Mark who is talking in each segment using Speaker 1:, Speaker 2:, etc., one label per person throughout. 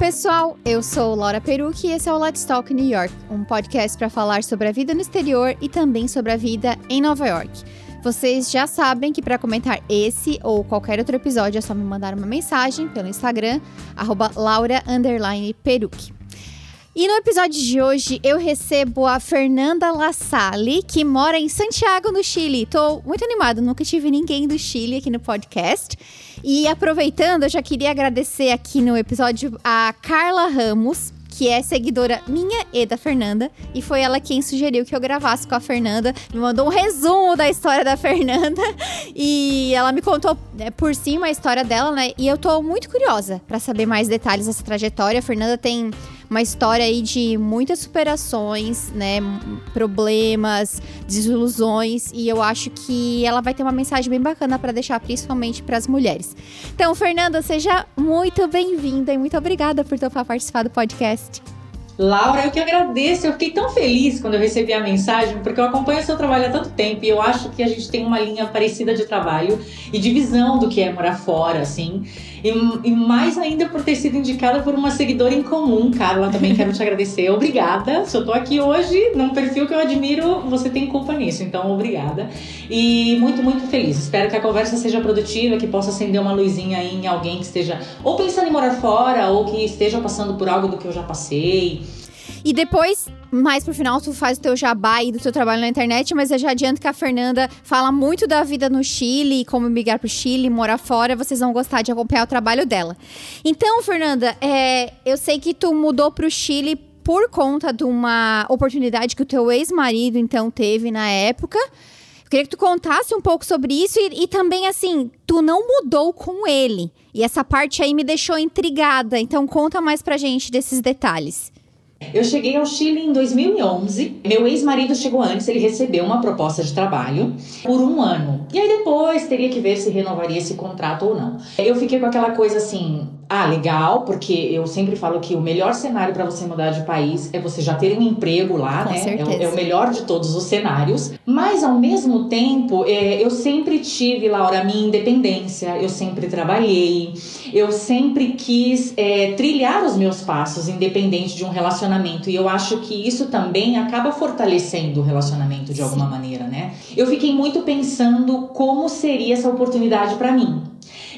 Speaker 1: Pessoal! Eu sou Laura Perucci e esse é o Let's Talk New York, um podcast para falar sobre a vida no exterior e também sobre a vida em Nova York. Vocês já sabem que para comentar esse ou qualquer outro episódio é só me mandar uma mensagem pelo Instagram, laura_perucci. E no episódio de hoje eu recebo a Fernanda Lassalle, que mora em Santiago, no Chile. Tô muito animada, nunca tive ninguém do Chile aqui no podcast. E aproveitando, eu já queria agradecer aqui no episódio a Carla Ramos, que é seguidora minha e da Fernanda. E foi ela quem sugeriu que eu gravasse com a Fernanda. Me mandou um resumo da história da Fernanda. E ela me contou né, por cima a história dela, né? E eu tô muito curiosa para saber mais detalhes dessa trajetória. A Fernanda tem uma história aí de muitas superações, né? Problemas, desilusões. E eu acho que ela vai ter uma mensagem bem bacana para deixar, principalmente para as mulheres. Então, Fernanda, seja muito bem-vinda e muito obrigada por topar participar do podcast.
Speaker 2: Laura, eu que agradeço. Eu fiquei tão feliz quando eu recebi a mensagem, porque eu acompanho o seu trabalho há tanto tempo e eu acho que a gente tem uma linha parecida de trabalho e de visão do que é morar fora, assim. E, e mais ainda por ter sido indicada por uma seguidora em comum, Carla. Também quero te agradecer. Obrigada. Se eu tô aqui hoje num perfil que eu admiro, você tem culpa nisso. Então, obrigada. E muito, muito feliz. Espero que a conversa seja produtiva, que possa acender uma luzinha em alguém que esteja ou pensando em morar fora ou que esteja passando por algo do que eu já passei.
Speaker 1: E depois, mais pro final, tu faz o teu jabá e do teu trabalho na internet, mas eu já adianto que a Fernanda fala muito da vida no Chile, como migrar pro Chile, morar fora, vocês vão gostar de acompanhar o trabalho dela. Então, Fernanda, é, eu sei que tu mudou pro Chile por conta de uma oportunidade que o teu ex-marido, então, teve na época. Eu queria que tu contasse um pouco sobre isso e, e, também, assim, tu não mudou com ele. E essa parte aí me deixou intrigada. Então, conta mais pra gente desses detalhes.
Speaker 2: Eu cheguei ao Chile em 2011. Meu ex-marido chegou antes, ele recebeu uma proposta de trabalho por um ano. E aí depois teria que ver se renovaria esse contrato ou não. Eu fiquei com aquela coisa assim, ah, legal, porque eu sempre falo que o melhor cenário para você mudar de país é você já ter um emprego lá,
Speaker 1: Com
Speaker 2: né?
Speaker 1: Certeza.
Speaker 2: É, é, o melhor de todos os cenários. Mas ao mesmo tempo, é, eu sempre tive, Laura, a minha independência, eu sempre trabalhei, eu sempre quis é, trilhar os meus passos, independente de um relacionamento. E eu acho que isso também acaba fortalecendo o relacionamento de Sim. alguma maneira, né? Eu fiquei muito pensando como seria essa oportunidade para mim.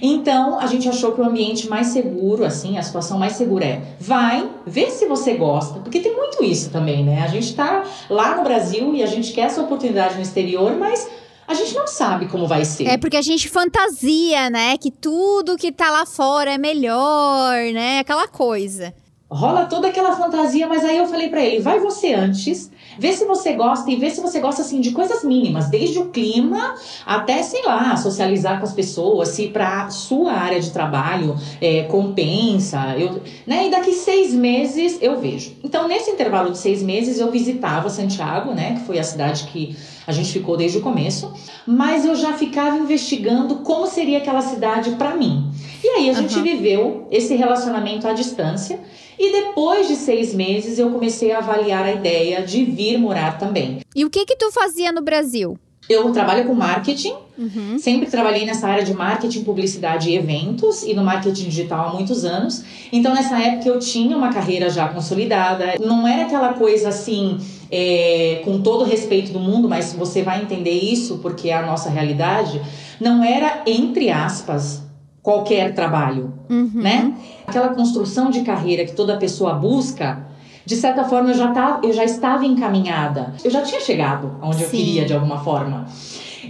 Speaker 2: Então, a gente achou que o ambiente mais seguro, assim, a situação mais segura é vai, vê se você gosta, porque tem muito isso também, né? A gente tá lá no Brasil e a gente quer essa oportunidade no exterior, mas a gente não sabe como vai ser.
Speaker 1: É porque a gente fantasia, né? Que tudo que tá lá fora é melhor, né? Aquela coisa.
Speaker 2: Rola toda aquela fantasia, mas aí eu falei para ele: vai você antes, Vê se você gosta e vê se você gosta assim de coisas mínimas, desde o clima até, sei lá, socializar com as pessoas, se para sua área de trabalho é, compensa. Eu, né? E daqui seis meses eu vejo. Então, nesse intervalo de seis meses, eu visitava Santiago, né? Que foi a cidade que a gente ficou desde o começo, mas eu já ficava investigando como seria aquela cidade para mim. E aí a gente uhum. viveu esse relacionamento à distância. E depois de seis meses eu comecei a avaliar a ideia de vir morar também.
Speaker 1: E o que que tu fazia no Brasil?
Speaker 2: Eu trabalho com marketing, uhum. sempre trabalhei nessa área de marketing, publicidade e eventos e no marketing digital há muitos anos. Então, nessa época, eu tinha uma carreira já consolidada. Não era aquela coisa assim, é, com todo o respeito do mundo, mas você vai entender isso porque é a nossa realidade. Não era, entre aspas, qualquer trabalho, uhum. né? Aquela construção de carreira que toda pessoa busca, de certa forma eu já, tá, eu já estava encaminhada. Eu já tinha chegado onde Sim. eu queria de alguma forma.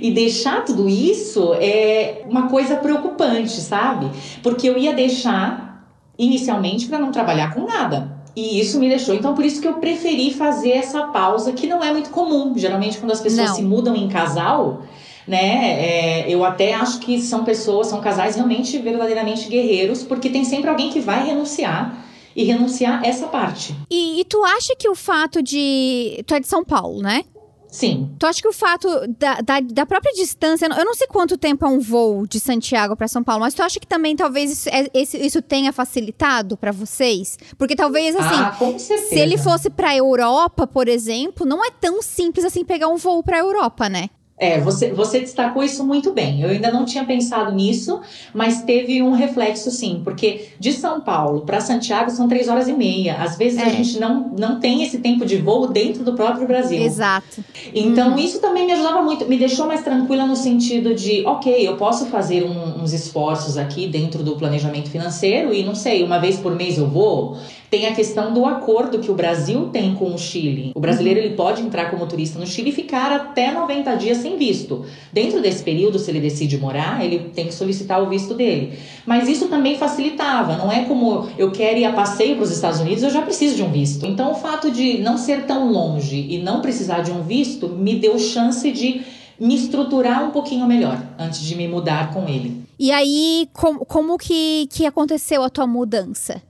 Speaker 2: E deixar tudo isso é uma coisa preocupante, sabe? Porque eu ia deixar inicialmente para não trabalhar com nada. E isso me deixou. Então, por isso que eu preferi fazer essa pausa, que não é muito comum. Geralmente, quando as pessoas não. se mudam em casal, né? É, eu até acho que são pessoas, são casais realmente verdadeiramente guerreiros, porque tem sempre alguém que vai renunciar e renunciar essa parte.
Speaker 1: E, e, tu acha que o fato de. Tu é de São Paulo, né?
Speaker 2: Sim.
Speaker 1: Tu acha que o fato da, da, da própria distância. Eu não sei quanto tempo é um voo de Santiago para São Paulo, mas tu acha que também talvez isso, é, isso tenha facilitado para vocês? Porque talvez, assim.
Speaker 2: Ah.
Speaker 1: Se ele fosse pra Europa, por exemplo, não é tão simples assim pegar um voo pra Europa, né?
Speaker 2: É, você, você destacou isso muito bem. Eu ainda não tinha pensado nisso, mas teve um reflexo sim, porque de São Paulo para Santiago são três horas e meia. Às vezes é. a gente não, não tem esse tempo de voo dentro do próprio Brasil.
Speaker 1: Exato.
Speaker 2: Então uhum. isso também me ajudava muito, me deixou mais tranquila no sentido de, ok, eu posso fazer um, uns esforços aqui dentro do planejamento financeiro e não sei, uma vez por mês eu vou tem a questão do acordo que o Brasil tem com o Chile. O brasileiro ele pode entrar como turista no Chile e ficar até 90 dias sem visto. Dentro desse período, se ele decide morar, ele tem que solicitar o visto dele. Mas isso também facilitava, não é como eu quero ir a passeio para os Estados Unidos, eu já preciso de um visto. Então o fato de não ser tão longe e não precisar de um visto me deu chance de me estruturar um pouquinho melhor antes de me mudar com ele.
Speaker 1: E aí, com, como que, que aconteceu a tua mudança?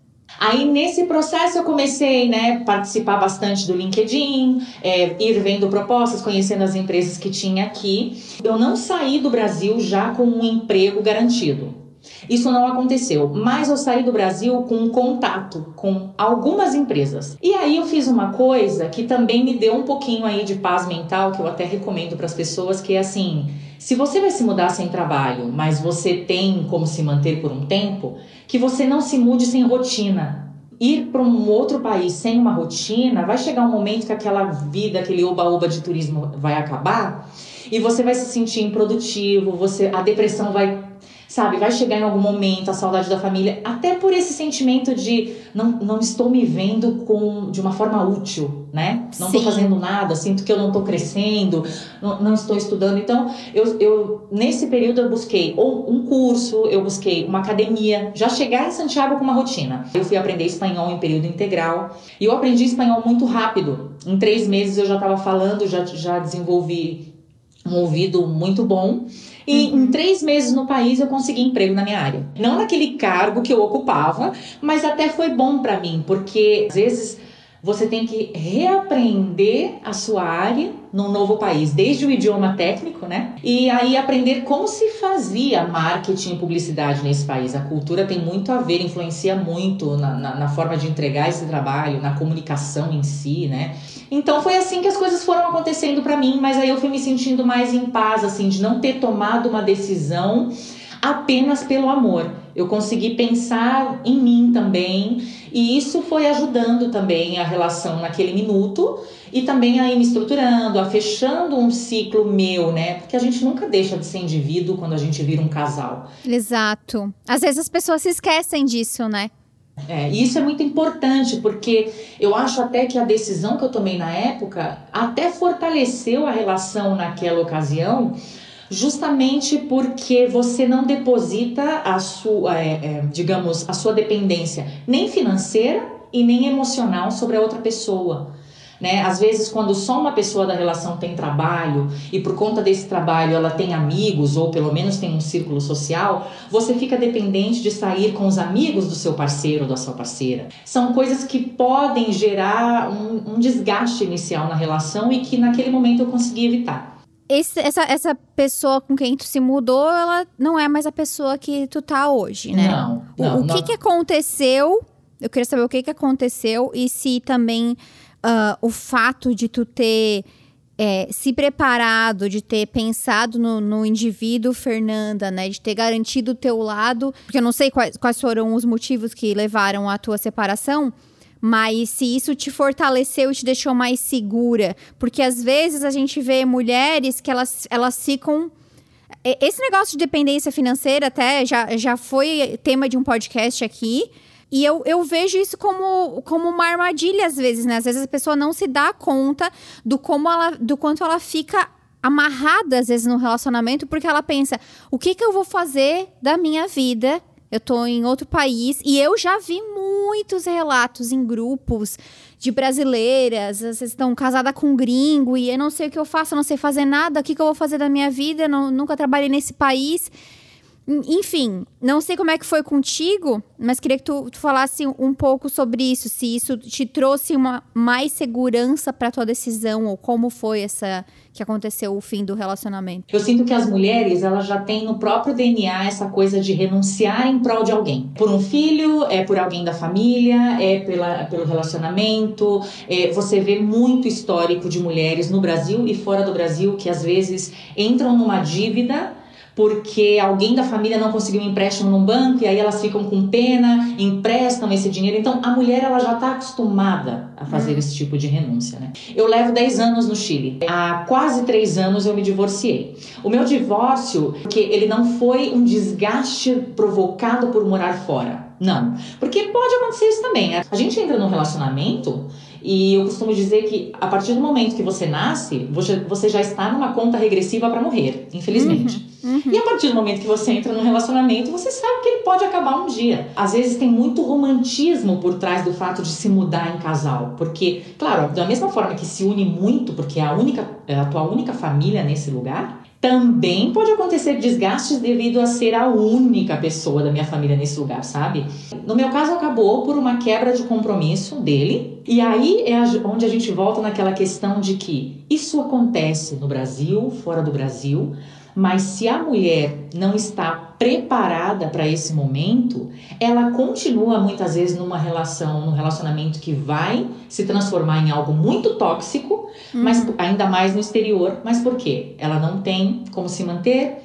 Speaker 2: Aí nesse processo eu comecei, né, participar bastante do LinkedIn, é, ir vendo propostas, conhecendo as empresas que tinha aqui. Eu não saí do Brasil já com um emprego garantido. Isso não aconteceu, mas eu saí do Brasil com um contato com algumas empresas. E aí eu fiz uma coisa que também me deu um pouquinho aí de paz mental, que eu até recomendo para as pessoas, que é assim, se você vai se mudar sem trabalho, mas você tem como se manter por um tempo, que você não se mude sem rotina. Ir para um outro país sem uma rotina, vai chegar um momento que aquela vida, aquele oba-oba de turismo vai acabar e você vai se sentir improdutivo, você a depressão vai sabe? Vai chegar em algum momento a saudade da família, até por esse sentimento de não, não estou me vendo com de uma forma útil, né? Não estou fazendo nada, sinto que eu não estou crescendo, não, não, estou estudando. Então, eu, eu nesse período eu busquei ou um curso, eu busquei uma academia, já chegar em Santiago com uma rotina. Eu fui aprender espanhol em período integral e eu aprendi espanhol muito rápido. Em três meses eu já estava falando, já, já desenvolvi um ouvido muito bom. E uhum. em três meses no país eu consegui emprego na minha área. Não naquele cargo que eu ocupava, mas até foi bom para mim, porque às vezes você tem que reaprender a sua área num novo país, desde o idioma técnico, né? E aí aprender como se fazia marketing e publicidade nesse país. A cultura tem muito a ver, influencia muito na, na, na forma de entregar esse trabalho, na comunicação em si, né? Então foi assim que as coisas foram acontecendo para mim, mas aí eu fui me sentindo mais em paz, assim, de não ter tomado uma decisão apenas pelo amor. Eu consegui pensar em mim também, e isso foi ajudando também a relação naquele minuto e também aí me estruturando, a fechando um ciclo meu, né? Porque a gente nunca deixa de ser indivíduo quando a gente vira um casal.
Speaker 1: Exato. Às vezes as pessoas se esquecem disso, né?
Speaker 2: É, e isso é muito importante, porque eu acho até que a decisão que eu tomei na época até fortaleceu a relação naquela ocasião, justamente porque você não deposita a sua, é, é, digamos, a sua dependência nem financeira e nem emocional sobre a outra pessoa. Né? Às vezes, quando só uma pessoa da relação tem trabalho e por conta desse trabalho ela tem amigos ou pelo menos tem um círculo social, você fica dependente de sair com os amigos do seu parceiro ou da sua parceira. São coisas que podem gerar um, um desgaste inicial na relação e que naquele momento eu consegui evitar.
Speaker 1: Esse, essa, essa pessoa com quem tu se mudou, ela não é mais a pessoa que tu tá hoje, né?
Speaker 2: Não. não
Speaker 1: o, o que que aconteceu? Eu queria saber o que que aconteceu e se também uh, o fato de tu ter é, se preparado, de ter pensado no, no, indivíduo Fernanda, né? De ter garantido o teu lado. Porque eu não sei quais, quais foram os motivos que levaram à tua separação. Mas se isso te fortaleceu e te deixou mais segura. Porque às vezes a gente vê mulheres que elas, elas ficam. Esse negócio de dependência financeira até já, já foi tema de um podcast aqui. E eu, eu vejo isso como, como uma armadilha, às vezes, né? Às vezes a pessoa não se dá conta do como ela, do quanto ela fica amarrada, às vezes, no relacionamento, porque ela pensa: o que, que eu vou fazer da minha vida? Eu tô em outro país e eu já vi muitos relatos em grupos de brasileiras, vocês estão casada com um gringo e eu não sei o que eu faço, eu não sei fazer nada, o que, que eu vou fazer da minha vida, eu não, nunca trabalhei nesse país. Enfim, não sei como é que foi contigo, mas queria que tu, tu falasse um pouco sobre isso, se isso te trouxe uma mais segurança para tua decisão ou como foi essa que aconteceu o fim do relacionamento.
Speaker 2: Eu sinto que as mulheres, elas já têm no próprio DNA essa coisa de renunciar em prol de alguém. Por um filho, é por alguém da família, é pela, pelo relacionamento. É, você vê muito histórico de mulheres no Brasil e fora do Brasil que às vezes entram numa dívida porque alguém da família não conseguiu um empréstimo num banco e aí elas ficam com pena, emprestam esse dinheiro. Então a mulher ela já está acostumada a fazer hum. esse tipo de renúncia, né? Eu levo 10 anos no Chile. Há quase 3 anos eu me divorciei. O meu divórcio, porque ele não foi um desgaste provocado por morar fora. Não. Porque pode acontecer isso também. A gente entra num relacionamento e eu costumo dizer que a partir do momento que você nasce, você, você já está numa conta regressiva para morrer, infelizmente. Uhum, uhum. E a partir do momento que você entra num relacionamento, você sabe que ele pode acabar um dia. Às vezes tem muito romantismo por trás do fato de se mudar em casal, porque, claro, da mesma forma que se une muito, porque é a única, é a tua única família nesse lugar, também pode acontecer desgastes devido a ser a única pessoa da minha família nesse lugar, sabe? No meu caso, acabou por uma quebra de compromisso dele. E aí é onde a gente volta naquela questão de que isso acontece no Brasil, fora do Brasil, mas se a mulher não está preparada para esse momento, ela continua muitas vezes numa relação, num relacionamento que vai se transformar em algo muito tóxico, uhum. mas ainda mais no exterior. Mas por quê? Ela não tem como se manter,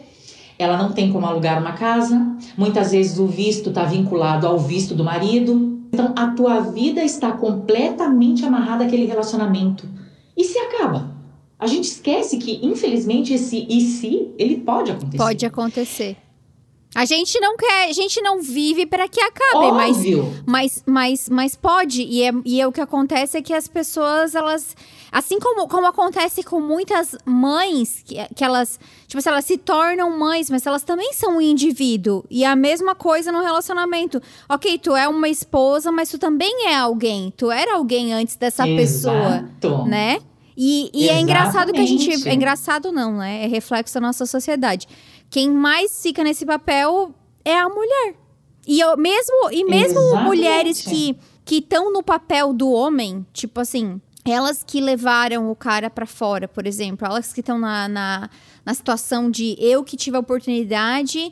Speaker 2: ela não tem como alugar uma casa, muitas vezes o visto está vinculado ao visto do marido. Então a tua vida está completamente amarrada àquele relacionamento. E se acaba? A gente esquece que, infelizmente, esse e se, ele pode acontecer.
Speaker 1: Pode acontecer. A gente não quer, a gente não vive para que acabe, mas, mas, mas, mas pode. E é, e é o que acontece é que as pessoas, elas. Assim como, como acontece com muitas mães, que, que elas. Tipo assim, elas se tornam mães, mas elas também são um indivíduo. E a mesma coisa no relacionamento. Ok, tu é uma esposa, mas tu também é alguém. Tu era alguém antes dessa Exato. pessoa. Né? E, e é engraçado que a gente. É engraçado não, né? É reflexo da nossa sociedade. Quem mais fica nesse papel é a mulher. E eu, mesmo, e mesmo mulheres que que estão no papel do homem, tipo assim, elas que levaram o cara para fora, por exemplo, elas que estão na, na, na situação de eu que tive a oportunidade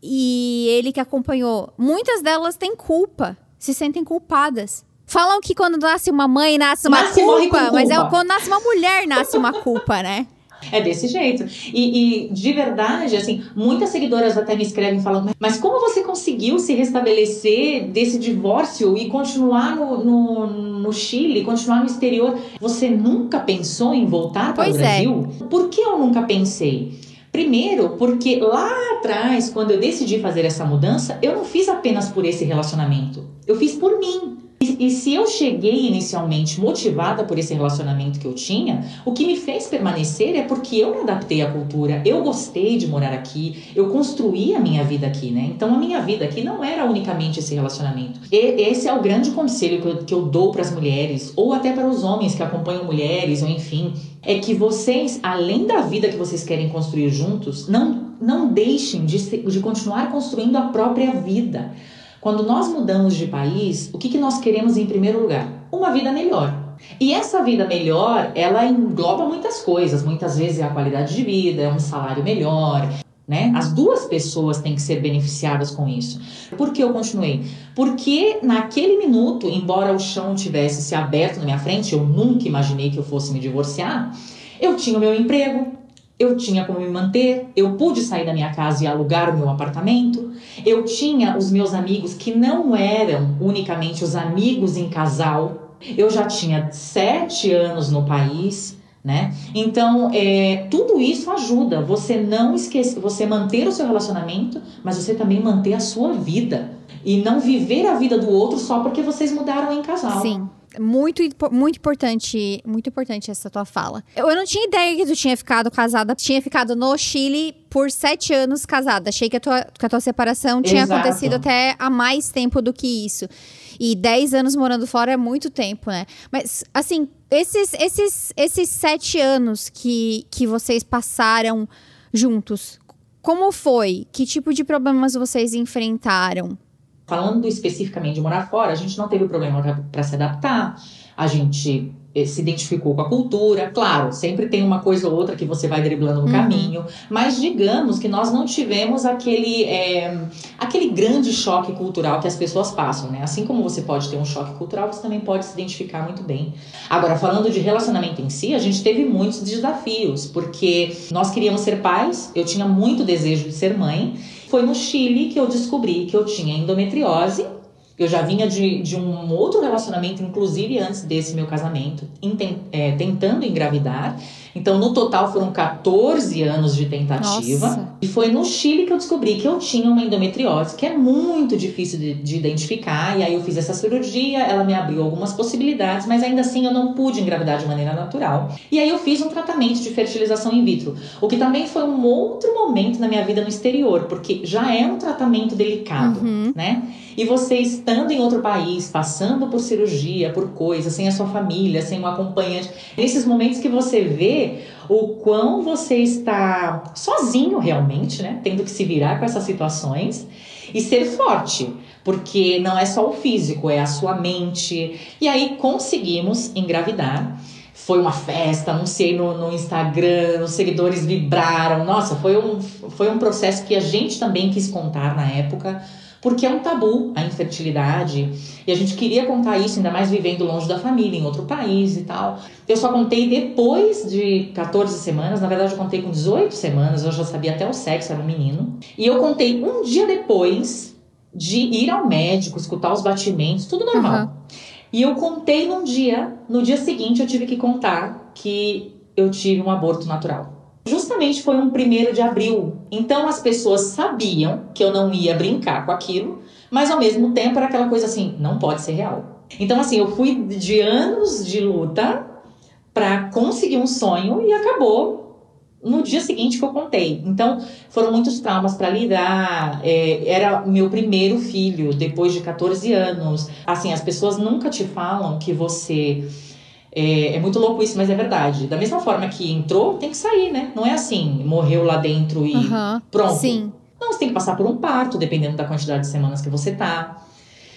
Speaker 1: e ele que acompanhou, muitas delas têm culpa, se sentem culpadas. Falam que quando nasce uma mãe, nasce uma nasce culpa, culpa, mas é quando nasce uma mulher, nasce uma culpa, né?
Speaker 2: É desse jeito. E, e, de verdade, assim, muitas seguidoras até me escrevem falando, mas como você conseguiu se restabelecer desse divórcio e continuar no, no, no Chile, continuar no exterior? Você nunca pensou em voltar para o é. Brasil? É. Por que eu nunca pensei? Primeiro, porque lá atrás, quando eu decidi fazer essa mudança, eu não fiz apenas por esse relacionamento. Eu fiz por mim. E, se eu cheguei inicialmente motivada por esse relacionamento que eu tinha, o que me fez permanecer é porque eu me adaptei à cultura, eu gostei de morar aqui, eu construí a minha vida aqui, né? Então a minha vida aqui não era unicamente esse relacionamento. E esse é o grande conselho que eu, que eu dou para as mulheres, ou até para os homens que acompanham mulheres, ou enfim, é que vocês, além da vida que vocês querem construir juntos, não, não deixem de, de continuar construindo a própria vida. Quando nós mudamos de país, o que, que nós queremos em primeiro lugar? Uma vida melhor. E essa vida melhor, ela engloba muitas coisas. Muitas vezes é a qualidade de vida, é um salário melhor, né? As duas pessoas têm que ser beneficiadas com isso. Por que eu continuei? Porque naquele minuto, embora o chão tivesse se aberto na minha frente, eu nunca imaginei que eu fosse me divorciar, eu tinha o meu emprego, eu tinha como me manter, eu pude sair da minha casa e alugar o meu apartamento, eu tinha os meus amigos que não eram unicamente os amigos em casal, eu já tinha sete anos no país, né? Então, é, tudo isso ajuda você não esquecer, você manter o seu relacionamento, mas você também manter a sua vida e não viver a vida do outro só porque vocês mudaram em casal.
Speaker 1: Sim. Muito, muito importante, muito importante essa tua fala. Eu, eu não tinha ideia que tu tinha ficado casada, tinha ficado no Chile por sete anos casada. Achei que a tua, que a tua separação tinha Exato. acontecido até há mais tempo do que isso. E dez anos morando fora é muito tempo, né? Mas, assim, esses, esses, esses sete anos que, que vocês passaram juntos, como foi? Que tipo de problemas vocês enfrentaram?
Speaker 2: Falando especificamente de morar fora, a gente não teve problema para se adaptar. A gente eh, se identificou com a cultura. Claro, sempre tem uma coisa ou outra que você vai driblando no uhum. caminho, mas digamos que nós não tivemos aquele, é, aquele grande choque cultural que as pessoas passam, né? Assim como você pode ter um choque cultural, você também pode se identificar muito bem. Agora, falando de relacionamento em si, a gente teve muitos desafios, porque nós queríamos ser pais, eu tinha muito desejo de ser mãe. Foi no Chile que eu descobri que eu tinha endometriose eu já vinha de, de um outro relacionamento, inclusive antes desse meu casamento, é, tentando engravidar. Então, no total, foram 14 anos de tentativa. Nossa. E foi no Chile que eu descobri que eu tinha uma endometriose, que é muito difícil de, de, identificar. E aí eu fiz essa cirurgia, ela me abriu algumas possibilidades, mas ainda assim eu não pude engravidar de maneira natural. E aí eu fiz um tratamento de fertilização in vitro, o que também foi um outro momento na minha vida no exterior, porque já é um tratamento delicado, uhum. né? E você estando em outro país, passando por cirurgia, por coisas, sem a sua família, sem um acompanhante, nesses momentos que você vê o quão você está sozinho realmente, né? Tendo que se virar com essas situações e ser forte, porque não é só o físico, é a sua mente. E aí conseguimos engravidar. Foi uma festa, anunciei no, no Instagram, os seguidores vibraram. Nossa, foi um, foi um processo que a gente também quis contar na época porque é um tabu a infertilidade. E a gente queria contar isso, ainda mais vivendo longe da família, em outro país e tal. Eu só contei depois de 14 semanas, na verdade eu contei com 18 semanas, eu já sabia até o sexo, era um menino. E eu contei um dia depois de ir ao médico, escutar os batimentos, tudo normal. Uhum. E eu contei num dia, no dia seguinte eu tive que contar que eu tive um aborto natural. Justamente foi um primeiro de abril. Então as pessoas sabiam que eu não ia brincar com aquilo, mas ao mesmo tempo era aquela coisa assim, não pode ser real. Então assim, eu fui de anos de luta para conseguir um sonho e acabou no dia seguinte que eu contei. Então, foram muitos traumas para lidar. É, era meu primeiro filho, depois de 14 anos. Assim, as pessoas nunca te falam que você é, é, muito louco isso, mas é verdade. Da mesma forma que entrou, tem que sair, né? Não é assim, morreu lá dentro e uhum, pronto. Sim. Não, você tem que passar por um parto, dependendo da quantidade de semanas que você tá.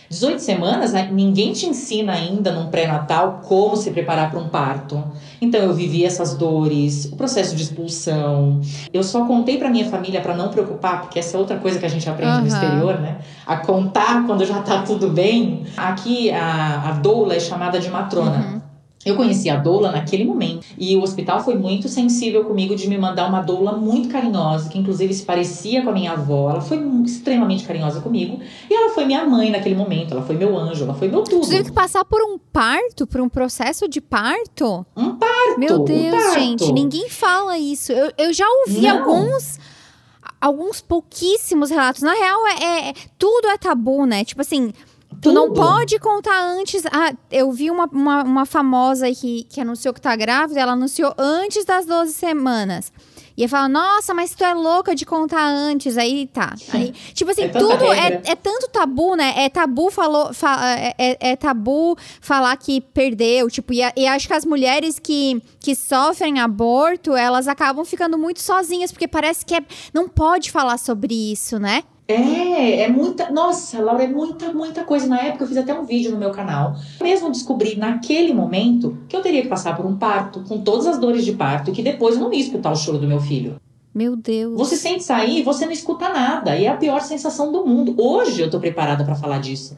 Speaker 2: 18 semanas, né, ninguém te ensina ainda num pré-natal como se preparar para um parto. Então eu vivi essas dores, o processo de expulsão. Eu só contei para minha família para não preocupar, porque essa é outra coisa que a gente aprende uhum. no exterior, né? A contar quando já tá tudo bem. Aqui a, a doula é chamada de matrona. Uhum. Eu conheci a doula naquele momento e o hospital foi muito sensível comigo de me mandar uma doula muito carinhosa, que inclusive se parecia com a minha avó. Ela foi extremamente carinhosa comigo e ela foi minha mãe naquele momento. Ela foi meu anjo, ela foi meu tudo.
Speaker 1: Você teve que passar por um parto, por um processo de parto?
Speaker 2: Um parto.
Speaker 1: Meu Deus, um parto. gente, ninguém fala isso. Eu, eu já ouvi Não. alguns alguns pouquíssimos relatos. Na real, é, é, tudo é tabu, né? Tipo assim, Tu não pode contar antes. Ah, eu vi uma, uma, uma famosa que, que anunciou que tá grávida, ela anunciou antes das 12 semanas. E eu falo, nossa, mas tu é louca de contar antes. Aí tá. Aí, tipo assim, é tudo é, é, tanto tabu, né? É tabu falou, fa, é, é, é, tabu falar que perdeu. Tipo, e, e, acho que as mulheres que, que sofrem aborto, elas acabam ficando muito sozinhas, porque parece que é, não pode falar sobre isso, né?
Speaker 2: É, é muita. Nossa, Laura, é muita, muita coisa. Na época eu fiz até um vídeo no meu canal. Mesmo descobri naquele momento que eu teria que passar por um parto, com todas as dores de parto, e que depois eu não ia escutar o choro do meu filho.
Speaker 1: Meu Deus.
Speaker 2: Você sente sair e você não escuta nada. E é a pior sensação do mundo. Hoje eu tô preparada para falar disso.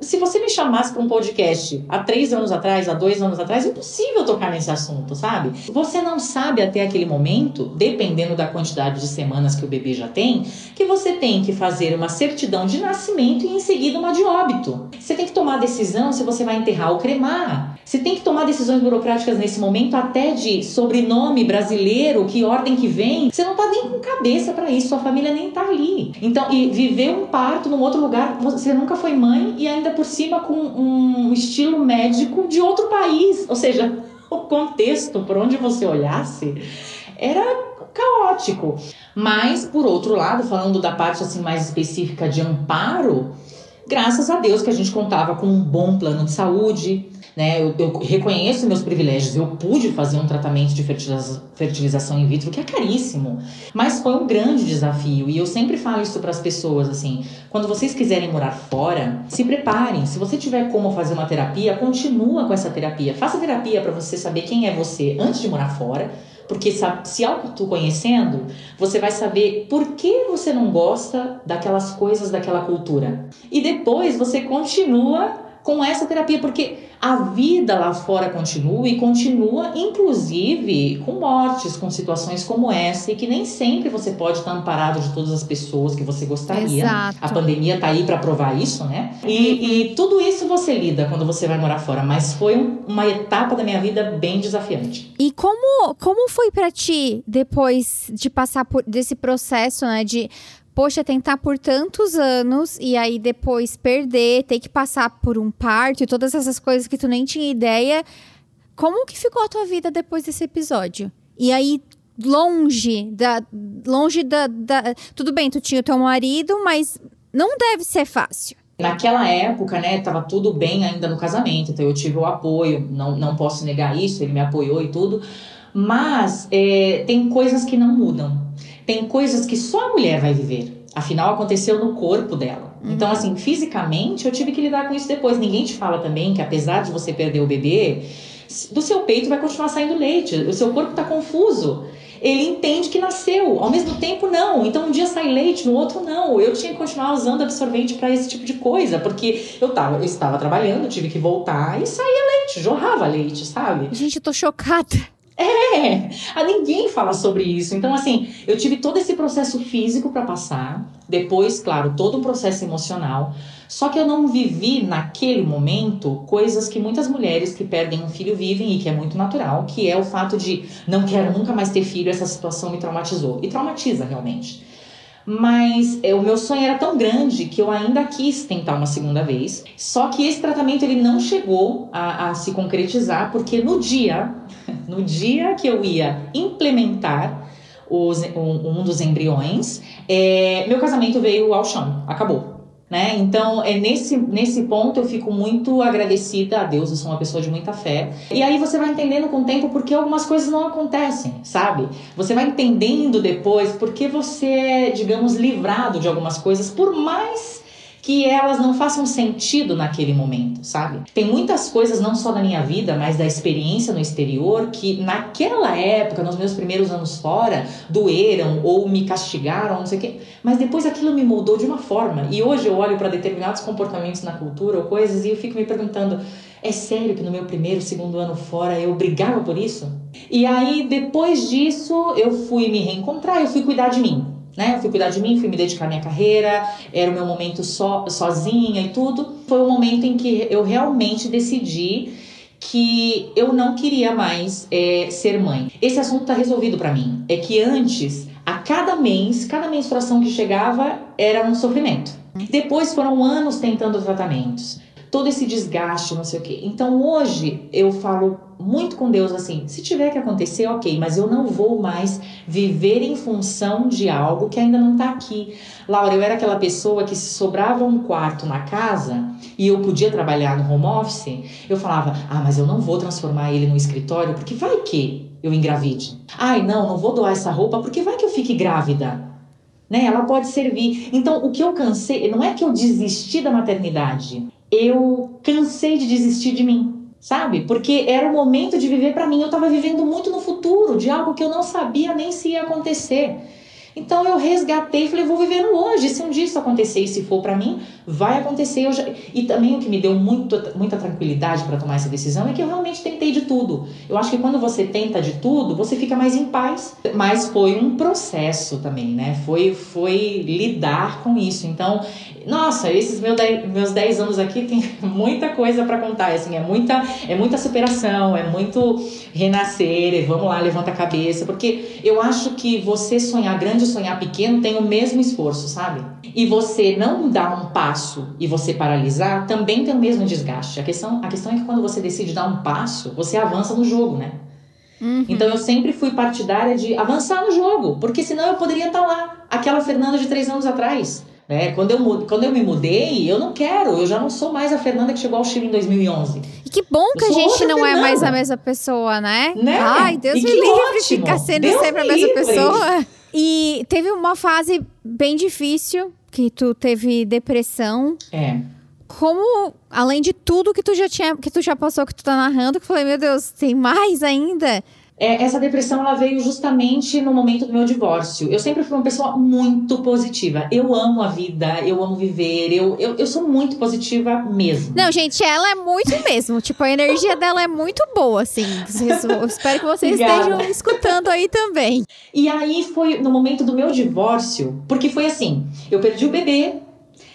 Speaker 2: Se você me chamasse para um podcast há três anos atrás, há dois anos atrás, é impossível tocar nesse assunto, sabe? Você não sabe até aquele momento, dependendo da quantidade de semanas que o bebê já tem, que você tem que fazer uma certidão de nascimento e em seguida uma de óbito. Você tem que tomar decisão se você vai enterrar ou cremar. Você tem que tomar decisões burocráticas nesse momento, até de sobrenome brasileiro, que ordem que vem. Você não tá nem com cabeça para isso, sua família nem tá ali. Então, e viver um parto num outro lugar, você nunca foi mãe e ainda por cima com um estilo médico de outro país. Ou seja, o contexto, por onde você olhasse, era caótico. Mas, por outro lado, falando da parte assim mais específica de amparo, Graças a Deus que a gente contava com um bom plano de saúde, né? Eu, eu, reconheço meus privilégios. Eu pude fazer um tratamento de fertiliza fertilização in vitro que é caríssimo, mas foi um grande desafio. E eu sempre falo isso para as pessoas assim: quando vocês quiserem morar fora, se preparem. Se você tiver como fazer uma terapia, continua com essa terapia. Faça terapia para você saber quem é você antes de morar fora. Porque se autoconhecendo, você vai saber por que você não gosta daquelas coisas daquela cultura. E depois você continua com essa terapia, porque a vida lá fora continua e continua, inclusive, com mortes, com situações como essa, e que nem sempre você pode estar amparado de todas as pessoas que você gostaria.
Speaker 1: Exato.
Speaker 2: A pandemia tá aí para provar isso, né? E, e, tudo isso você lida quando você vai morar fora, mas foi uma etapa da minha vida bem desafiante.
Speaker 1: E como, como foi para ti depois de passar por desse processo, né, de poxa, tentar por tantos anos e aí depois perder, ter que passar por um parto e todas essas coisas que tu nem tinha ideia. Como que ficou a tua vida depois desse episódio? E aí, longe da. Longe da. da tudo bem, tu tinha o teu marido, mas não deve ser fácil.
Speaker 2: Naquela época, né, tava tudo bem ainda no casamento, então eu tive o apoio, não, não posso negar isso, ele me apoiou e tudo, mas é, tem coisas que não mudam tem coisas que só a mulher vai viver. Afinal, aconteceu no corpo dela. Uhum. Então, assim, fisicamente, eu tive que lidar com isso depois. Ninguém te fala também que, apesar de você perder o bebê, do seu peito vai continuar saindo leite. O seu corpo está confuso. Ele entende que nasceu, ao mesmo tempo não. Então um dia sai leite, no outro não. Eu tinha que continuar usando absorvente para esse tipo de coisa, porque eu tava, eu estava trabalhando, tive que voltar e saía leite, jorrava leite, sabe?
Speaker 1: Gente, eu tô chocada.
Speaker 2: É, a ninguém fala sobre isso. Então, assim, eu tive todo esse processo físico para passar, depois, claro, todo um processo emocional. Só que eu não vivi naquele momento coisas que muitas mulheres que perdem um filho vivem e que é muito natural, que é o fato de não quero nunca mais ter filho, essa situação me traumatizou. E traumatiza realmente. Mas é, o meu sonho era tão grande que eu ainda quis tentar uma segunda vez. Só que esse tratamento ele não chegou a, a se concretizar, porque no dia, no dia que eu ia implementar os, um, um dos embriões, é, meu casamento veio ao chão, acabou né? Então, é nesse, nesse ponto eu fico muito agradecida a Deus, eu sou uma pessoa de muita fé. E aí você vai entendendo com o tempo porque algumas coisas não acontecem, sabe? Você vai entendendo depois porque você é, digamos, livrado de algumas coisas, por mais que elas não façam sentido naquele momento, sabe? Tem muitas coisas, não só da minha vida, mas da experiência no exterior, que naquela época, nos meus primeiros anos fora, doeram ou me castigaram, não sei o quê. Mas depois aquilo me moldou de uma forma. E hoje eu olho para determinados comportamentos na cultura ou coisas e eu fico me perguntando. É sério que no meu primeiro, segundo ano fora eu brigava por isso? E aí, depois disso, eu fui me reencontrar, eu fui cuidar de mim né? Eu fui cuidar de mim, fui me dedicar à minha carreira, era o meu momento so, sozinha e tudo. Foi o momento em que eu realmente decidi que eu não queria mais é, ser mãe. Esse assunto tá resolvido para mim. É que antes, a cada mês, cada menstruação que chegava era um sofrimento. Depois foram anos tentando tratamentos todo esse desgaste, não sei o quê. Então hoje eu falo muito com Deus assim: se tiver que acontecer, ok, mas eu não vou mais viver em função de algo que ainda não tá aqui. Laura, eu era aquela pessoa que se sobrava um quarto na casa e eu podia trabalhar no home office, eu falava: ah, mas eu não vou transformar ele no escritório porque vai que eu engravide. Ai, não, não vou doar essa roupa porque vai que eu fique grávida. Né? Ela pode servir. Então, o que eu cansei, não é que eu desisti da maternidade, eu cansei de desistir de mim, sabe? Porque era o momento de viver para mim. Eu estava vivendo muito no futuro, de algo que eu não sabia nem se ia acontecer. Então eu resgatei e falei, vou viver no hoje. Se um dia isso acontecer e se for para mim, vai acontecer. Já... E também o que me deu muito, muita tranquilidade para tomar essa decisão é que eu realmente tentei de tudo. Eu acho que quando você tenta de tudo, você fica mais em paz. Mas foi um processo também, né? Foi, foi lidar com isso. Então, nossa, esses meus 10, meus 10 anos aqui tem muita coisa para contar. Assim, é muita, é muita superação, é muito renascer. Vamos lá, levanta a cabeça. Porque eu acho que você sonhar grande sonhar pequeno tem o mesmo esforço, sabe? E você não dar um passo e você paralisar também tem o mesmo desgaste. A questão, a questão é que quando você decide dar um passo, você avança no jogo, né? Uhum. Então eu sempre fui partidária de avançar no jogo, porque senão eu poderia estar lá, aquela Fernanda de três anos atrás Né? Quando, eu, quando eu me mudei, eu não quero, eu já não sou mais a Fernanda que chegou ao Chile em 2011.
Speaker 1: E que bom que a gente não Fernanda. é mais a mesma pessoa, né?
Speaker 2: né?
Speaker 1: Ai, Deus me livre de ficar sendo Deus sempre a mesma livre. pessoa. E teve uma fase bem difícil, que tu teve depressão.
Speaker 2: É.
Speaker 1: Como, além de tudo que tu já tinha, que tu já passou, que tu tá narrando, que eu falei, meu Deus, tem mais ainda?
Speaker 2: É, essa depressão ela veio justamente no momento do meu divórcio. Eu sempre fui uma pessoa muito positiva. Eu amo a vida, eu amo viver, eu, eu, eu sou muito positiva mesmo.
Speaker 1: Não, gente, ela é muito mesmo. tipo, a energia dela é muito boa, assim. Eu espero que vocês Obrigada. estejam escutando aí também.
Speaker 2: E aí foi no momento do meu divórcio, porque foi assim: eu perdi o bebê,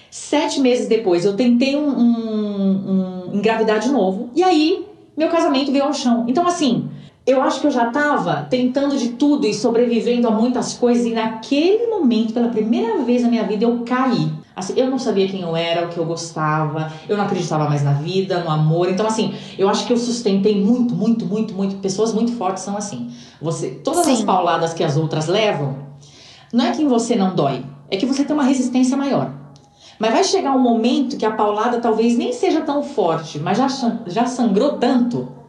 Speaker 2: sete meses depois eu tentei um, um, um engravidar de novo, e aí meu casamento veio ao chão. Então, assim eu acho que eu já estava tentando de tudo e sobrevivendo a muitas coisas, e naquele momento, pela primeira vez na minha vida, eu caí. Assim, eu não sabia quem eu era, o que eu gostava, eu não acreditava mais na vida, no amor. Então, assim, eu acho que eu sustentei muito, muito, muito, muito. Pessoas muito fortes são assim. Você, todas Sim. as pauladas que as outras levam, não é que em você não dói, é que você tem uma resistência maior. Mas vai chegar um momento que a paulada talvez nem seja tão forte, mas já, já sangrou tanto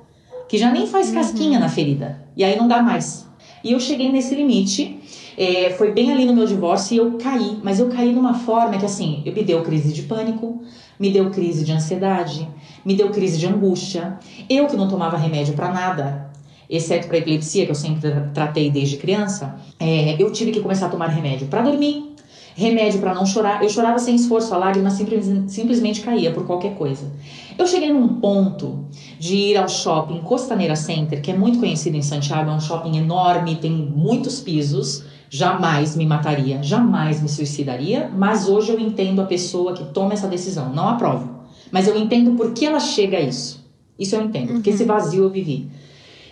Speaker 2: que já nem faz casquinha uhum. na ferida. E aí não dá mais. E eu cheguei nesse limite. É, foi bem ali no meu divórcio e eu caí. Mas eu caí numa forma que, assim, eu me deu crise de pânico, me deu crise de ansiedade, me deu crise de angústia. Eu que não tomava remédio para nada, exceto para epilepsia, que eu sempre tratei desde criança, é, eu tive que começar a tomar remédio para dormir, remédio para não chorar. Eu chorava sem esforço, a lágrima simples, simplesmente caía por qualquer coisa. Eu cheguei num ponto de ir ao shopping Costaneira Center, que é muito conhecido em Santiago, é um shopping enorme, tem muitos pisos. Jamais me mataria, jamais me suicidaria, mas hoje eu entendo a pessoa que toma essa decisão. Não aprovo, mas eu entendo por que ela chega a isso. Isso eu entendo, porque esse uhum. vazio eu vivi.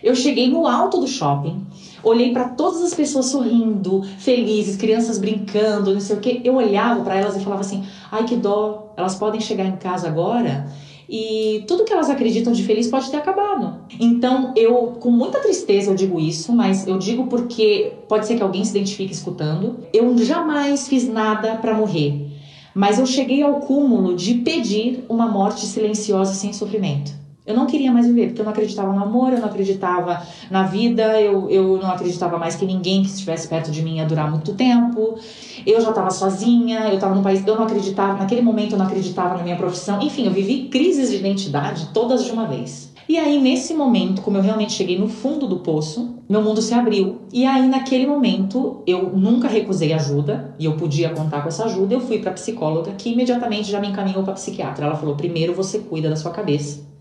Speaker 2: Eu cheguei no alto do shopping, olhei para todas as pessoas sorrindo, felizes, crianças brincando, não sei o que. Eu olhava para elas e falava assim: ai que dó, elas podem chegar em casa agora e tudo que elas acreditam de feliz pode ter acabado. Então, eu, com muita tristeza, eu digo isso, mas eu digo porque pode ser que alguém se identifique escutando. Eu jamais fiz nada para morrer, mas eu cheguei ao cúmulo de pedir uma morte silenciosa sem sofrimento. Eu não queria mais viver, porque eu não acreditava no amor, eu não acreditava na vida, eu, eu não acreditava mais que ninguém que estivesse perto de mim ia durar muito tempo. Eu já estava sozinha, eu estava num país, eu não acreditava, naquele momento eu não acreditava na minha profissão. Enfim, eu vivi crises de identidade todas de uma vez. E aí, nesse momento, como eu realmente cheguei no fundo do poço, meu mundo se abriu. E aí, naquele momento, eu nunca recusei ajuda e eu podia contar com essa ajuda. Eu fui para psicóloga, que imediatamente já me encaminhou para psiquiatra. Ela falou: primeiro você cuida da sua cabeça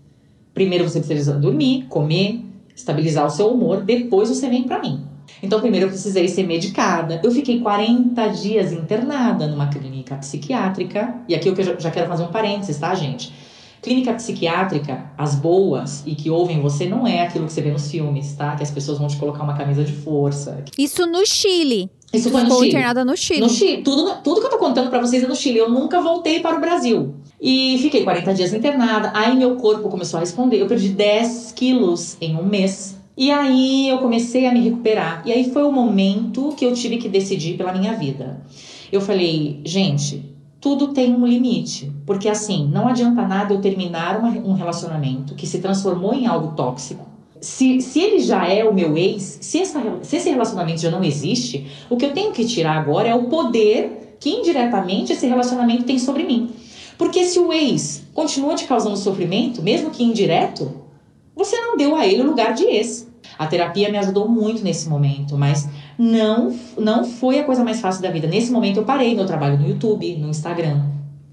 Speaker 2: Primeiro você precisa dormir, comer, estabilizar o seu humor, depois você vem para mim. Então, primeiro eu precisei ser medicada. Eu fiquei 40 dias internada numa clínica psiquiátrica. E aqui eu já quero fazer um parênteses, tá, gente? Clínica psiquiátrica, as boas e que ouvem você, não é aquilo que você vê nos filmes, tá? Que as pessoas vão te colocar uma camisa de força.
Speaker 1: Isso no Chile.
Speaker 2: Isso foi no Chile.
Speaker 1: internada no Chile.
Speaker 2: No Chile. Tudo, tudo que eu tô contando para vocês é no Chile. Eu nunca voltei para o Brasil. E fiquei 40 dias internada. Aí meu corpo começou a responder. Eu perdi 10 quilos em um mês. E aí eu comecei a me recuperar. E aí foi o momento que eu tive que decidir pela minha vida. Eu falei, gente, tudo tem um limite. Porque assim, não adianta nada eu terminar uma, um relacionamento que se transformou em algo tóxico se, se ele já é o meu ex, se, essa, se esse relacionamento já não existe, o que eu tenho que tirar agora é o poder que indiretamente esse relacionamento tem sobre mim. Porque se o ex continua te causando sofrimento, mesmo que indireto, você não deu a ele o lugar de ex. A terapia me ajudou muito nesse momento, mas não, não foi a coisa mais fácil da vida. Nesse momento eu parei meu trabalho no YouTube, no Instagram.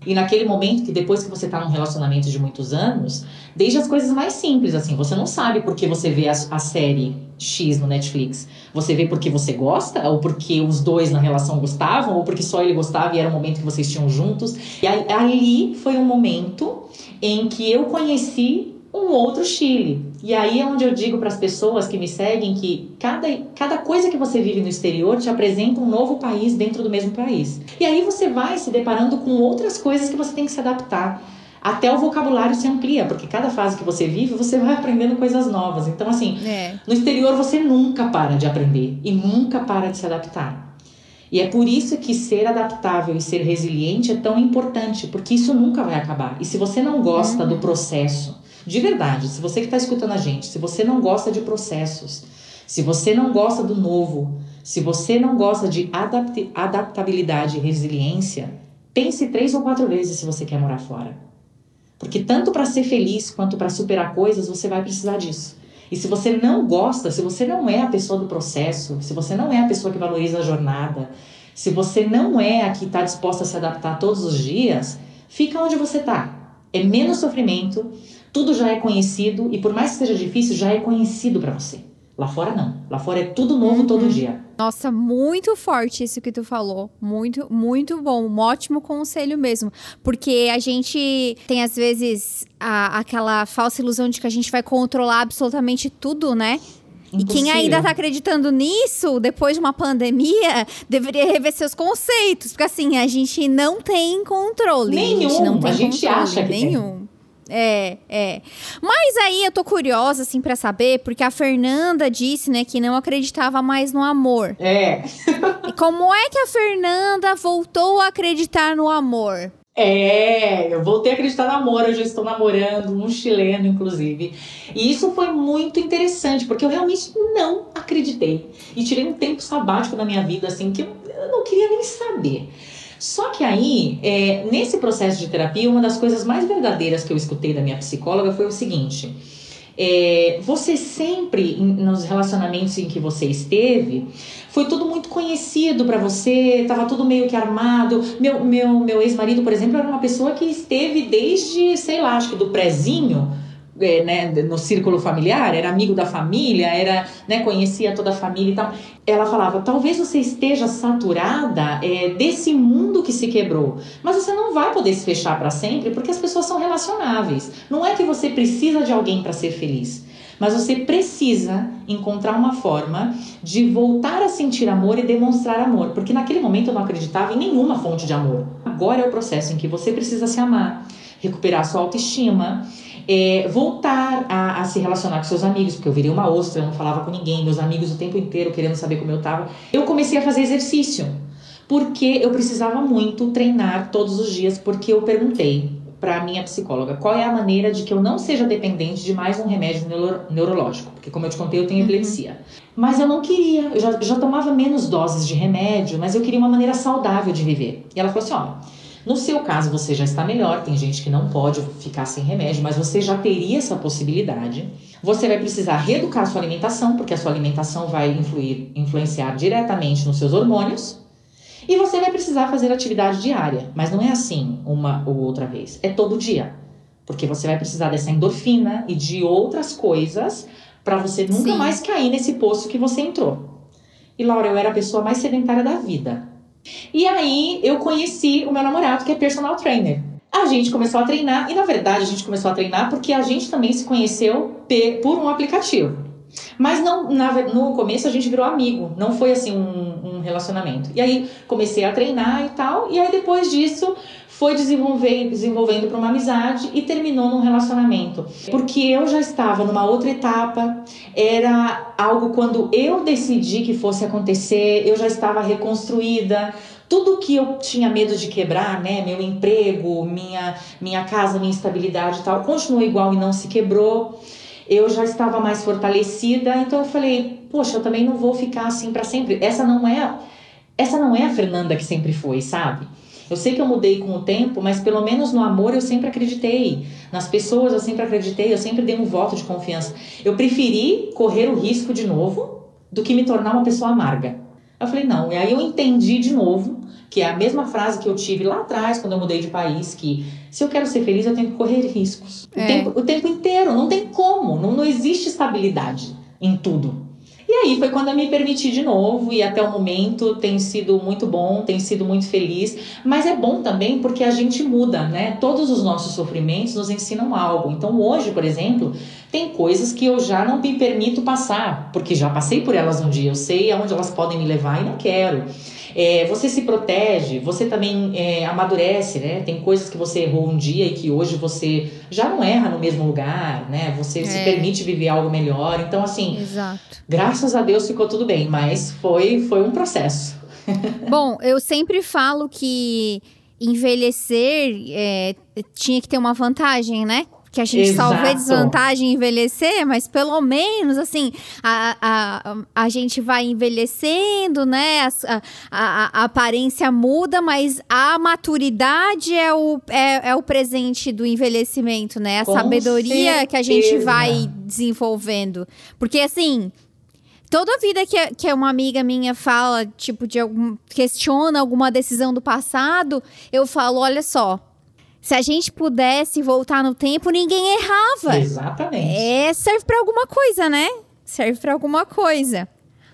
Speaker 2: E naquele momento que depois que você tá num relacionamento de muitos anos, desde as coisas mais simples, assim, você não sabe porque você vê a, a série X no Netflix. Você vê porque você gosta, ou porque os dois na relação gostavam, ou porque só ele gostava e era o momento que vocês tinham juntos. E aí, ali foi um momento em que eu conheci um outro Chile. E aí é onde eu digo para as pessoas que me seguem que cada, cada coisa que você vive no exterior te apresenta um novo país dentro do mesmo país. E aí você vai se deparando com outras coisas que você tem que se adaptar. Até o vocabulário se amplia, porque cada fase que você vive, você vai aprendendo coisas novas. Então, assim, é. no exterior você nunca para de aprender e nunca para de se adaptar. E é por isso que ser adaptável e ser resiliente é tão importante, porque isso nunca vai acabar. E se você não gosta uhum. do processo, de verdade, se você que está escutando a gente, se você não gosta de processos, se você não gosta do novo, se você não gosta de adapt adaptabilidade e resiliência, pense três ou quatro vezes se você quer morar fora. Porque tanto para ser feliz quanto para superar coisas, você vai precisar disso. E se você não gosta, se você não é a pessoa do processo, se você não é a pessoa que valoriza a jornada, se você não é a que está disposta a se adaptar todos os dias, fica onde você está. É menos sofrimento, tudo já é conhecido e por mais que seja difícil, já é conhecido para você. Lá fora não. Lá fora é tudo novo uhum. todo dia.
Speaker 1: Nossa, muito forte isso que tu falou. Muito, muito bom. Um ótimo conselho mesmo. Porque a gente tem, às vezes, a, aquela falsa ilusão de que a gente vai controlar absolutamente tudo, né? Impossível. E quem ainda tá acreditando nisso, depois de uma pandemia, deveria rever seus conceitos. Porque assim, a gente não tem controle.
Speaker 2: Nenhum.
Speaker 1: A gente não tem
Speaker 2: a gente acha que
Speaker 1: nenhum.
Speaker 2: Tem.
Speaker 1: É, é. Mas aí eu tô curiosa, assim, para saber, porque a Fernanda disse, né, que não acreditava mais no amor.
Speaker 2: É.
Speaker 1: e como é que a Fernanda voltou a acreditar no amor?
Speaker 2: É, eu voltei a acreditar no amor, eu já estou namorando um chileno, inclusive. E isso foi muito interessante, porque eu realmente não acreditei. E tirei um tempo sabático na minha vida, assim, que eu não queria nem saber. Só que aí, é, nesse processo de terapia, uma das coisas mais verdadeiras que eu escutei da minha psicóloga foi o seguinte: é, você sempre, nos relacionamentos em que você esteve, foi tudo muito conhecido para você, tava tudo meio que armado. Meu, meu, meu ex-marido, por exemplo, era uma pessoa que esteve desde, sei lá, acho que do prezinho né, no círculo familiar, era amigo da família, era, né, conhecia toda a família e tal. Ela falava: talvez você esteja saturada é, desse mundo que se quebrou, mas você não vai poder se fechar para sempre porque as pessoas são relacionáveis. Não é que você precisa de alguém para ser feliz. Mas você precisa encontrar uma forma de voltar a sentir amor e demonstrar amor. Porque naquele momento eu não acreditava em nenhuma fonte de amor. Agora é o processo em que você precisa se amar, recuperar sua autoestima é, voltar a, a, se relacionar com seus amigos, porque eu virei uma ostra, eu não falava com ninguém, meus amigos o tempo inteiro querendo saber como eu tava. Eu comecei a fazer exercício, porque eu precisava muito treinar todos os dias, porque eu perguntei para minha psicóloga qual é a maneira de que eu não seja dependente de mais um remédio neuro, neurológico, porque como eu te contei, eu tenho uhum. epilepsia. Mas eu não queria, eu já, já tomava menos doses de remédio, mas eu queria uma maneira saudável de viver. E ela falou assim: ó no seu caso, você já está melhor, tem gente que não pode ficar sem remédio, mas você já teria essa possibilidade. Você vai precisar reeducar a sua alimentação, porque a sua alimentação vai influir, influenciar diretamente nos seus hormônios. E você vai precisar fazer atividade diária, mas não é assim uma ou outra vez, é todo dia. Porque você vai precisar dessa endorfina e de outras coisas para você nunca Sim. mais cair nesse poço que você entrou. E Laura, eu era a pessoa mais sedentária da vida. E aí eu conheci o meu namorado, que é personal trainer. A gente começou a treinar, e na verdade a gente começou a treinar porque a gente também se conheceu por um aplicativo. Mas não, na, no começo a gente virou amigo, não foi assim um, um relacionamento. E aí comecei a treinar e tal, e aí depois disso foi desenvolvendo, desenvolvendo para uma amizade e terminou num relacionamento. Porque eu já estava numa outra etapa, era algo quando eu decidi que fosse acontecer, eu já estava reconstruída. Tudo que eu tinha medo de quebrar, né, meu emprego, minha minha casa, minha estabilidade e tal, continuou igual e não se quebrou. Eu já estava mais fortalecida, então eu falei, poxa, eu também não vou ficar assim para sempre. Essa não é essa não é a Fernanda que sempre foi, sabe? Eu sei que eu mudei com o tempo, mas pelo menos no amor eu sempre acreditei. Nas pessoas eu sempre acreditei, eu sempre dei um voto de confiança. Eu preferi correr o risco de novo do que me tornar uma pessoa amarga. Eu falei, não. E aí eu entendi de novo que é a mesma frase que eu tive lá atrás, quando eu mudei de país, que se eu quero ser feliz, eu tenho que correr riscos. É. O, tempo, o tempo inteiro, não tem como, não, não existe estabilidade em tudo. E aí foi quando eu me permiti de novo e até o momento tem sido muito bom, tem sido muito feliz, mas é bom também porque a gente muda, né? Todos os nossos sofrimentos nos ensinam algo. Então hoje, por exemplo, tem coisas que eu já não me permito passar, porque já passei por elas um dia, eu sei aonde elas podem me levar e não quero. É, você se protege, você também é, amadurece, né? Tem coisas que você errou um dia e que hoje você já não erra no mesmo lugar, né? Você é. se permite viver algo melhor. Então, assim,
Speaker 1: Exato.
Speaker 2: graças a Deus ficou tudo bem, mas foi, foi um processo.
Speaker 1: Bom, eu sempre falo que envelhecer é, tinha que ter uma vantagem, né? Que a gente Exato. só vê desvantagem em envelhecer, mas pelo menos, assim, a, a, a gente vai envelhecendo, né? A, a, a aparência muda, mas a maturidade é o, é, é o presente do envelhecimento, né? A Com sabedoria certeza. que a gente vai desenvolvendo. Porque, assim, Toda vida que, que uma amiga minha fala, tipo, de algum. questiona alguma decisão do passado, eu falo: olha só, se a gente pudesse voltar no tempo, ninguém errava.
Speaker 2: Exatamente.
Speaker 1: É, serve para alguma coisa, né? Serve para alguma coisa.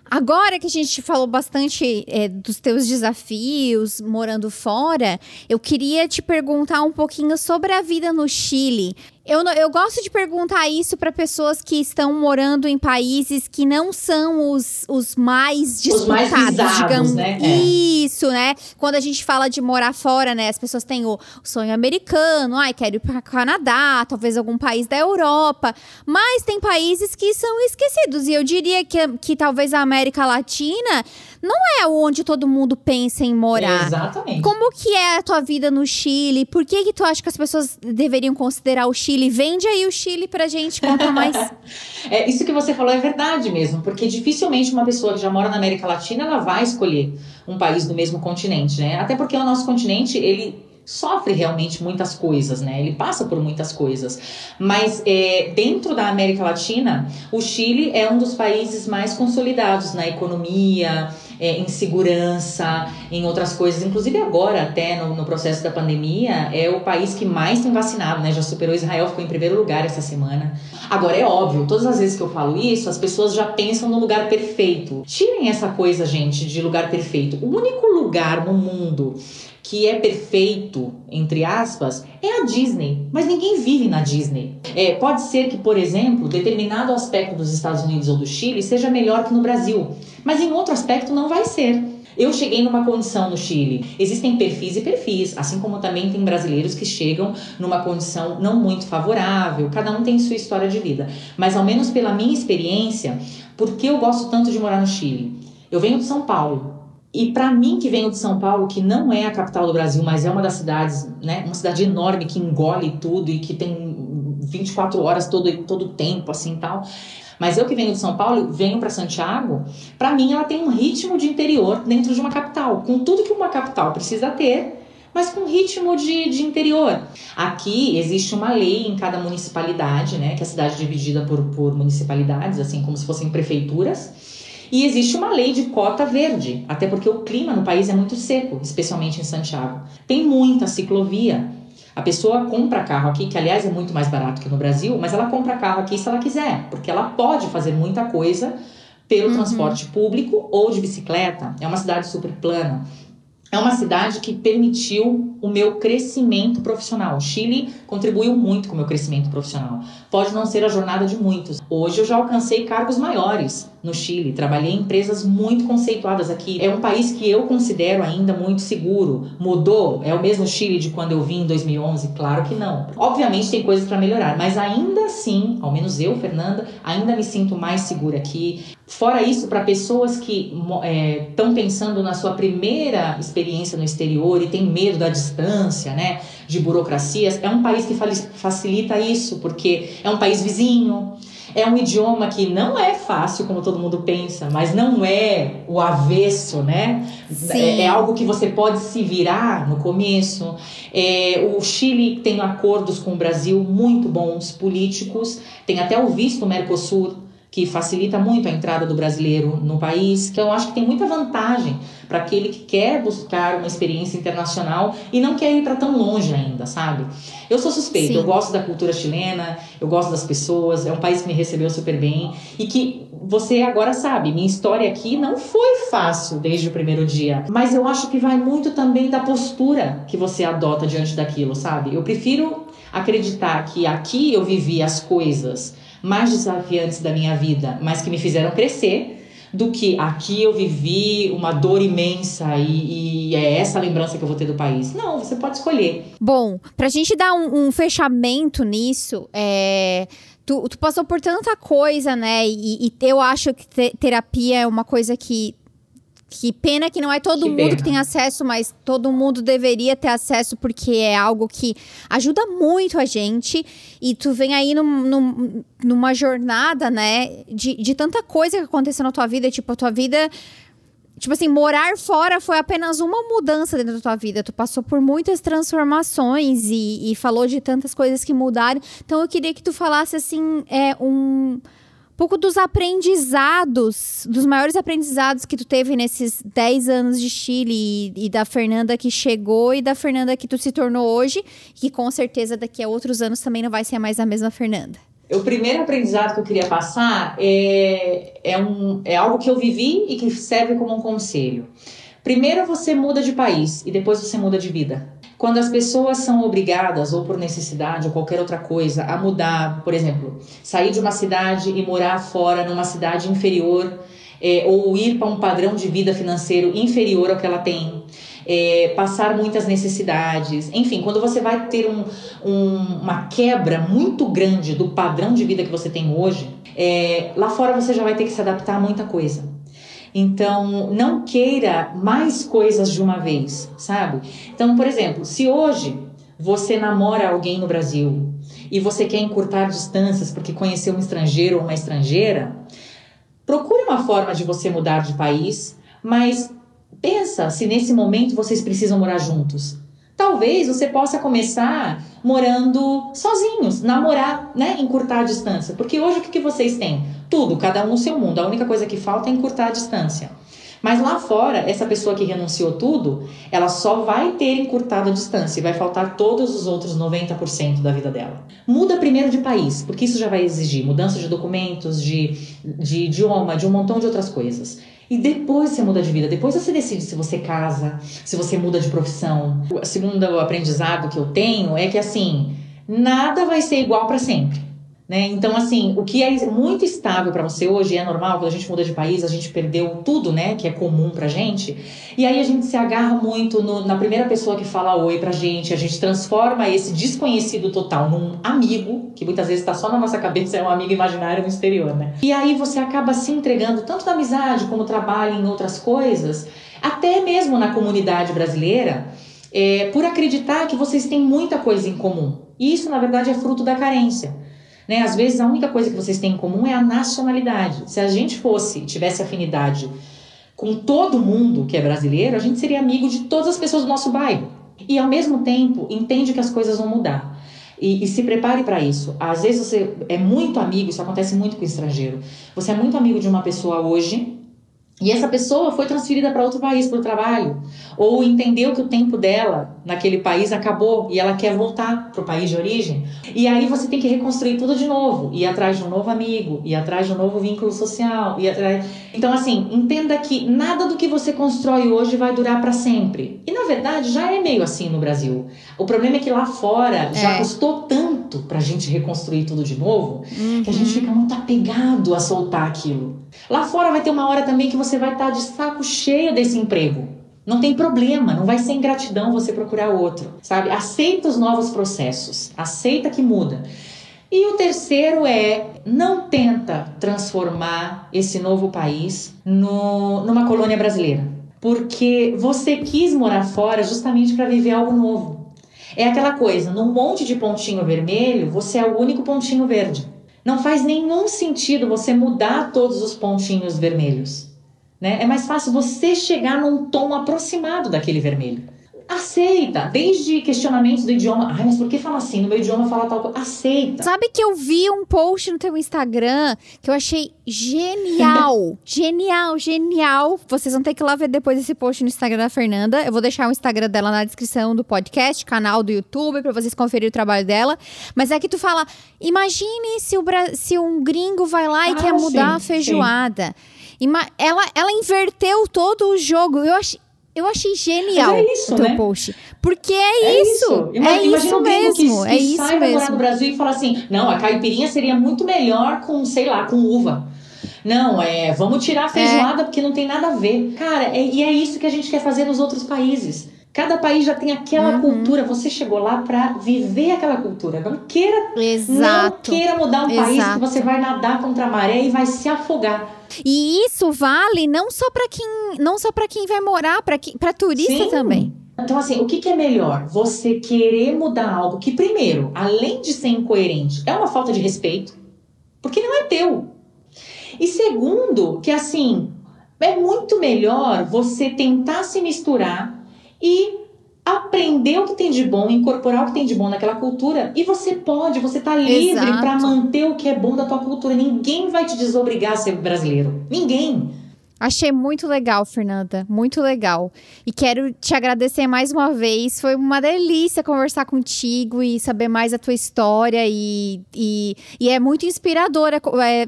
Speaker 1: Agora que a gente falou bastante é, dos teus desafios morando fora, eu queria te perguntar um pouquinho sobre a vida no Chile. Eu, eu gosto de perguntar isso para pessoas que estão morando em países que não são os, os mais disputados, os mais visados, digamos. Né? É. Isso, né? Quando a gente fala de morar fora, né? As pessoas têm o, o sonho americano, ai, quero ir para Canadá, talvez algum país da Europa. Mas tem países que são esquecidos. E eu diria que, que talvez a América Latina não é onde todo mundo pensa em morar.
Speaker 2: Exatamente.
Speaker 1: Como que é a tua vida no Chile? Por que, que tu acha que as pessoas deveriam considerar o Chile? Vende aí o Chile pra gente, conta mais.
Speaker 2: é, isso que você falou é verdade mesmo, porque dificilmente uma pessoa que já mora na América Latina, ela vai escolher um país do mesmo continente, né? Até porque o nosso continente, ele sofre realmente muitas coisas, né? Ele passa por muitas coisas. Mas é, dentro da América Latina, o Chile é um dos países mais consolidados na economia, é, em segurança, em outras coisas. Inclusive agora, até no, no, processo da pandemia, é o país que mais tem vacinado, né? Já superou Israel, ficou em primeiro lugar essa semana. Agora, é óbvio, todas as vezes que eu falo isso, as pessoas já pensam no lugar perfeito. Tirem essa coisa, gente, de lugar perfeito. O único lugar no mundo que é perfeito, entre aspas, é a Disney. Mas ninguém vive na Disney. É, pode ser que, por exemplo, determinado aspecto dos Estados Unidos ou do Chile seja melhor que no Brasil, mas em outro aspecto não vai ser. Eu cheguei numa condição no Chile. Existem perfis e perfis, assim como também tem brasileiros que chegam numa condição não muito favorável. Cada um tem sua história de vida. Mas, ao menos pela minha experiência, por que eu gosto tanto de morar no Chile? Eu venho de São Paulo, e para mim, que venho de São Paulo, que não é a capital do Brasil, mas é uma das cidades, né? Uma cidade enorme que engole tudo e que tem 24 horas todo todo tempo, assim tal. Mas eu que venho de São Paulo, venho para Santiago, para mim ela tem um ritmo de interior dentro de uma capital, com tudo que uma capital precisa ter, mas com ritmo de, de interior. Aqui existe uma lei em cada municipalidade, né? Que a cidade é dividida por, por municipalidades, assim como se fossem prefeituras. E existe uma lei de cota verde, até porque o clima no país é muito seco, especialmente em Santiago. Tem muita ciclovia. A pessoa compra carro aqui, que aliás é muito mais barato que no Brasil, mas ela compra carro aqui se ela quiser, porque ela pode fazer muita coisa pelo uhum. transporte público ou de bicicleta. É uma cidade super plana. É uma cidade que permitiu o meu crescimento profissional. O Chile contribuiu muito com o meu crescimento profissional. Pode não ser a jornada de muitos. Hoje eu já alcancei cargos maiores no Chile. Trabalhei em empresas muito conceituadas aqui. É um país que eu considero ainda muito seguro. Mudou? É o mesmo Chile de quando eu vim em 2011? Claro que não. Obviamente tem coisas para melhorar, mas ainda assim, ao menos eu, Fernanda, ainda me sinto mais segura aqui. Fora isso, para pessoas que estão é, pensando na sua primeira experiência no exterior e tem medo da distância, né, de burocracias, é um país que facilita isso, porque é um país vizinho, é um idioma que não é fácil, como todo mundo pensa, mas não é o avesso, né? É, é, algo que você pode se virar no começo. É, o Chile tem acordos com o Brasil muito bons, políticos, tem até o visto Mercosul que facilita muito a entrada do brasileiro no país. Então, eu acho que tem muita vantagem para aquele que quer buscar uma experiência internacional e não quer ir para tão longe ainda, sabe? Eu sou suspeita, Sim. eu gosto da cultura chilena, eu gosto das pessoas, é um país que me recebeu super bem e que você agora sabe, minha história aqui não foi fácil desde o primeiro dia, mas eu acho que vai muito também da postura que você adota diante daquilo, sabe? Eu prefiro acreditar que aqui eu vivi as coisas mais desafiantes da minha vida, mas que me fizeram crescer, do que aqui eu vivi uma dor imensa e, e, é essa a lembrança que eu vou ter do país. Não, você pode escolher.
Speaker 1: Bom, pra gente dar um, um fechamento nisso, é. Tu, tu, passou por tanta coisa, né? E, e eu acho que te, terapia é uma coisa que Que pena que não é todo
Speaker 2: Que
Speaker 1: mundo
Speaker 2: pena.
Speaker 1: que tem acesso, mas todo mundo deveria ter acesso, porque é algo que ajuda muito a gente. E tu vem aí num- num- numa jornada, né, de, de tanta coisa que aconteceu na tua vida. Tipo, a tua vida. Tipo assim, morar fora foi apenas uma mudança dentro da tua vida. Tu passou por muitas transformações e, e falou de tantas coisas que mudaram. Então eu queria que tu falasse assim, é um pouco dos aprendizados, dos maiores aprendizados que tu teve nesses 10 anos de Chile e, e da Fernanda que chegou e da Fernanda que tu se tornou hoje, que com certeza daqui a outros anos também não vai ser mais a mesma Fernanda.
Speaker 2: O primeiro aprendizado que eu queria passar é, é, um, é algo que eu vivi e que serve como um conselho. Primeiro você muda de país e depois você muda de vida. Quando as pessoas são obrigadas, ou por necessidade ou qualquer outra coisa, a mudar, por exemplo, sair de uma cidade e morar fora numa cidade inferior, é, ou ir para um padrão de vida financeiro inferior ao que ela tem, é, passar muitas necessidades, enfim, quando você vai ter um, um- uma quebra muito grande do padrão de vida que você tem hoje, é, lá fora você já vai ter que se adaptar a muita coisa. Então, não queira mais coisas de uma vez, sabe? Então, por exemplo, se hoje você namora alguém no Brasil e você quer encurtar distâncias porque conheceu um estrangeiro ou uma estrangeira, procure uma forma de você mudar de país, mas pensa se nesse momento vocês precisam morar juntos. Talvez você possa começar morando sozinhos, namorar, né? Encurtar a distância. Porque hoje o que, que vocês têm? Tudo, cada um no seu mundo. A única coisa que falta é encurtar a distância. Mas lá fora, essa pessoa que renunciou tudo, ela só vai ter encurtado a distância e vai faltar todos os outros 90% da vida dela. Muda primeiro de país, porque isso já vai exigir mudança de documentos, de, de idioma, de um montão de outras coisas. E depois você muda de vida, depois você decide se você casa, se você muda de profissão. O segundo aprendizado que eu tenho é que assim, nada vai ser igual para sempre. Né? Então, assim, o que é muito estável para você hoje é normal, quando a gente muda de país, a gente perdeu tudo, né, que é comum pra gente. E aí a gente se agarra muito no- na primeira pessoa que fala oi pra gente, a gente transforma esse desconhecido total num amigo, que muitas vezes tá só na nossa cabeça, é um amigo imaginário no exterior, né? E aí você acaba se entregando tanto na amizade como trabalho em outras coisas, até mesmo na comunidade brasileira, é, por acreditar que vocês têm muita coisa em comum. E isso, na verdade, é fruto da carência. Né? Às vezes a única coisa que vocês têm em comum é a nacionalidade. Se a gente fosse, tivesse afinidade com todo mundo que é brasileiro, a gente seria amigo de todas as pessoas do nosso bairro. E ao mesmo tempo, entende que as coisas vão mudar. E, e se prepare para isso. Às vezes você é muito amigo, isso acontece muito com estrangeiro. Você é muito amigo de uma pessoa hoje e essa pessoa foi transferida para outro país por trabalho, ou entendeu que o tempo dela naquele país acabou e ela quer voltar para o país de origem. E aí você tem que reconstruir tudo de novo, ir atrás de um novo amigo, ir atrás de um novo vínculo social, ir atrás. Então assim, entenda que nada do que você constrói hoje vai durar para sempre. E na verdade já é meio assim no Brasil. O problema é que lá fora já
Speaker 1: É.
Speaker 2: custou tanto pra gente reconstruir tudo de novo, que a gente fica muito apegado a soltar aquilo. Lá fora vai ter uma hora também que você vai estar de saco cheio desse emprego. Não tem problema, não vai ser ingratidão você procurar outro, sabe? Aceita os novos processos, aceita que muda. E o terceiro é não tenta transformar esse novo país no, numa colônia brasileira, porque você quis morar fora justamente para viver algo novo. É aquela coisa, num monte de pontinho vermelho, você é o único pontinho verde. Não faz nenhum sentido você mudar todos os pontinhos vermelhos. Né? É mais fácil você chegar num tom aproximado daquele vermelho. Aceita, desde questionamentos do idioma. Ai, mas por que fala assim? No meu idioma fala tal coisa. Aceita.
Speaker 1: Sabe que eu vi um post no teu Instagram que eu achei genial. genial, genial. Vocês vão ter que ir lá ver depois esse post no Instagram da Fernanda. Eu vou deixar o Instagram dela na descrição do podcast, canal do YouTube, pra vocês conferirem o trabalho dela. Mas é que tu fala: imagine se, o Bra- se um gringo vai lá e
Speaker 2: Ah,
Speaker 1: quer mudar a
Speaker 2: sim,
Speaker 1: feijoada. Ima- ela, ela inverteu todo o jogo. Eu achei. Eu achei genial
Speaker 2: Mas é isso,
Speaker 1: o teu
Speaker 2: né?
Speaker 1: post. Porque é, isso.
Speaker 2: Ima-
Speaker 1: É isso
Speaker 2: gringo que-
Speaker 1: mesmo.
Speaker 2: que,
Speaker 1: é isso
Speaker 2: sai,
Speaker 1: mesmo.
Speaker 2: Brasil e fala assim: não, a caipirinha seria muito melhor com, sei lá, com uva. Não, é, vamos tirar a feijoada porque não tem nada a ver. Cara, é- e é isso que a gente quer fazer nos outros países. Cada país já tem aquela uhum. cultura. Você chegou lá para viver aquela cultura. Não queira,
Speaker 1: Exato.
Speaker 2: não queira mudar um Exato. país que você vai nadar contra a maré e vai se afogar.
Speaker 1: E isso vale não só para quem, não só para quem vai morar, para para turista Sim. também.
Speaker 2: Então, assim, o que, que, é melhor? Você querer mudar algo que, primeiro, além de ser incoerente, é uma falta de respeito, porque não é teu. E segundo, que assim, é muito melhor você tentar se misturar e aprender o que tem de bom, incorporar o que tem de bom naquela cultura e você pode, você tá livre para manter o que é bom da tua cultura. Ninguém vai te desobrigar a ser brasileiro. Ninguém.
Speaker 1: Achei muito legal, Fernanda. Muito legal. E quero te agradecer mais uma vez. Foi uma delícia conversar contigo e saber mais a tua história. E, e, e é muito inspiradora. É,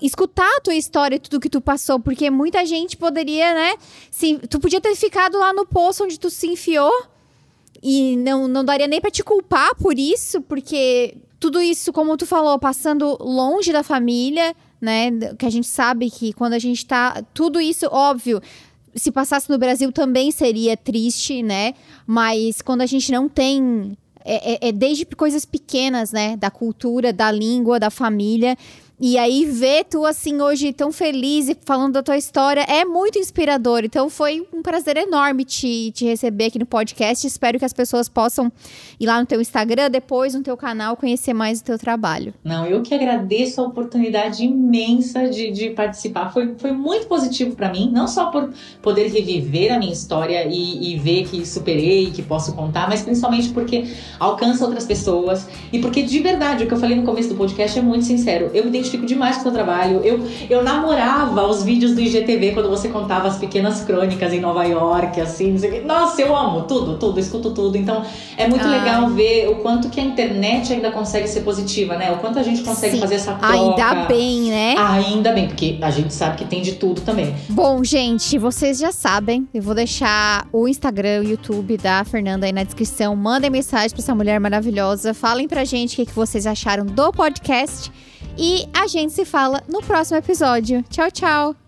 Speaker 1: escutar a tua história e tudo que tu passou, porque muita gente poderia, né? Se, tu podia ter ficado lá no poço onde tu se enfiou e não, não daria nem para te culpar por isso, porque tudo isso, como tu falou, passando longe da família, né? Que a gente sabe que quando a gente tá. Tudo isso, óbvio. Se passasse no Brasil também seria triste, né? Mas quando a gente não tem é, é, é, desde coisas pequenas, né? Da cultura, da língua, da família. E aí ver tu assim hoje tão feliz e falando da tua história é muito inspirador. Então foi um prazer enorme te, te receber aqui no podcast. Espero que as pessoas possam ir lá no teu Instagram, depois no teu canal, conhecer mais o teu trabalho.
Speaker 2: Não, eu que agradeço a oportunidade imensa de, de participar. Foi, foi muito positivo para mim, não só por poder reviver a minha história e, e ver que superei, que posso contar, mas principalmente porque alcança outras pessoas e porque de verdade, o que eu falei no começo do podcast é muito sincero. Eu me identifico demais com o seu trabalho. Eu, eu namorava os vídeos do IGTV quando você contava as pequenas crônicas em Nova York, assim. Nossa, eu amo tudo, tudo, escuto tudo. Então é muito Ai. legal ver o quanto que a internet ainda consegue ser positiva, né? O quanto a gente consegue Sim. fazer essa troca.
Speaker 1: Ainda bem, né?
Speaker 2: Ainda bem, porque a gente sabe que tem de tudo também.
Speaker 1: Bom, gente, vocês já sabem. Eu vou deixar o Instagram, o YouTube da Fernanda aí na descrição. Mandem mensagem pra essa mulher maravilhosa. Falem pra gente o que, que vocês acharam do podcast. E a gente se fala no próximo episódio. Tchau, tchau!